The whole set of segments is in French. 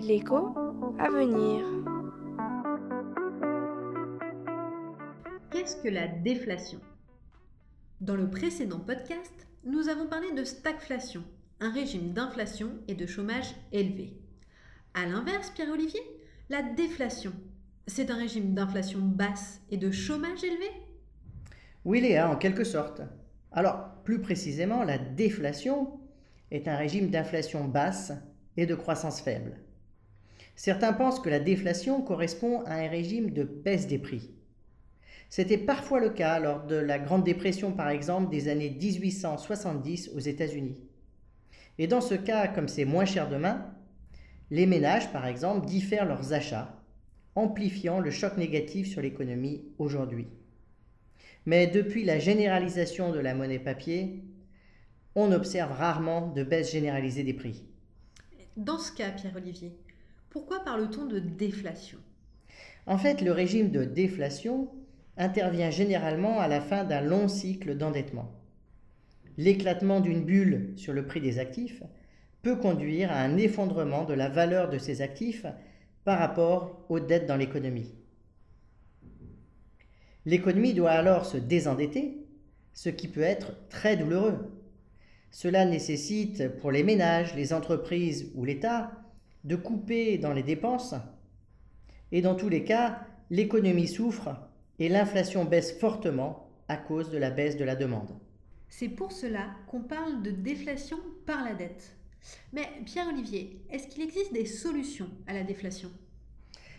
L'écho à venir. Qu'est-ce que la déflation? Dans le précédent podcast, nous avons parlé de stagflation, un régime d'inflation et de chômage élevé. A l'inverse, Pierre-Olivier, la déflation, c'est un régime d'inflation basse et de chômage élevé? Oui Léa, en quelque sorte. Alors, plus précisément, la déflation est un régime d'inflation basse et de croissance faible. Certains pensent que la déflation correspond à un régime de baisse des prix. C'était parfois le cas lors de la Grande Dépression, par exemple, des années 1870 aux États-Unis. Et dans ce cas, comme c'est moins cher demain, les ménages, par exemple, diffèrent leurs achats, amplifiant le choc négatif sur l'économie aujourd'hui. Mais depuis la généralisation de la monnaie papier, on observe rarement de baisse généralisée des prix. Dans ce cas, Pierre-Olivier, pourquoi parle-t-on de déflation? En fait, le régime de déflation intervient généralement à la fin d'un long cycle d'endettement. L'éclatement d'une bulle sur le prix des actifs peut conduire à un effondrement de la valeur de ces actifs par rapport aux dettes dans l'économie. L'économie doit alors se désendetter, ce qui peut être très douloureux. Cela nécessite pour les ménages, les entreprises ou l'État de couper dans les dépenses et dans tous les cas, l'économie souffre et l'inflation baisse fortement à cause de la baisse de la demande. C'est pour cela qu'on parle de déflation par la dette. Mais Pierre-Olivier, est-ce qu'il existe des solutions à la déflation?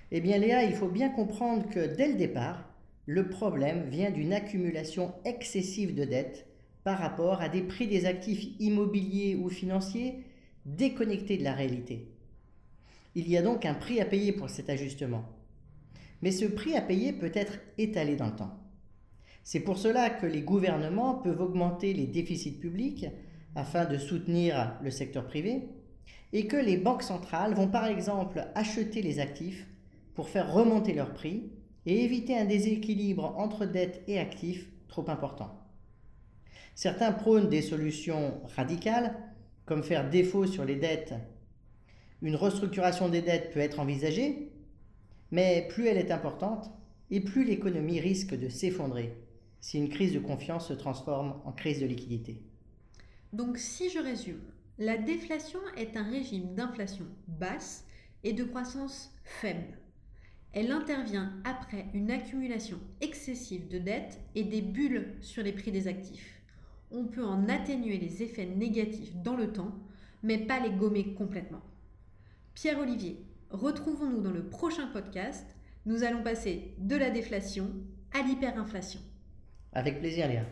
Eh bien Léa, il faut bien comprendre que dès le départ, le problème vient d'une accumulation excessive de dettes par rapport à des prix des actifs immobiliers ou financiers déconnectés de la réalité. Il y a donc un prix à payer pour cet ajustement. Mais ce prix à payer peut être étalé dans le temps. C'est pour cela que les gouvernements peuvent augmenter les déficits publics afin de soutenir le secteur privé et que les banques centrales vont par exemple acheter les actifs pour faire remonter leurs prix et éviter un déséquilibre entre dettes et actifs trop important. Certains prônent des solutions radicales, comme faire défaut sur les dettes. Une restructuration des dettes peut être envisagée, mais plus elle est importante, et plus l'économie risque de s'effondrer si une crise de confiance se transforme en crise de liquidité. Donc si je résume, la déflation est un régime d'inflation basse et de croissance faible. Elle intervient après une accumulation excessive de dettes et des bulles sur les prix des actifs. On peut en atténuer les effets négatifs dans le temps, mais pas les gommer complètement. Pierre-Olivier, retrouvons-nous dans le prochain podcast. Nous allons passer de la déflation à l'hyperinflation. Avec plaisir, Léa.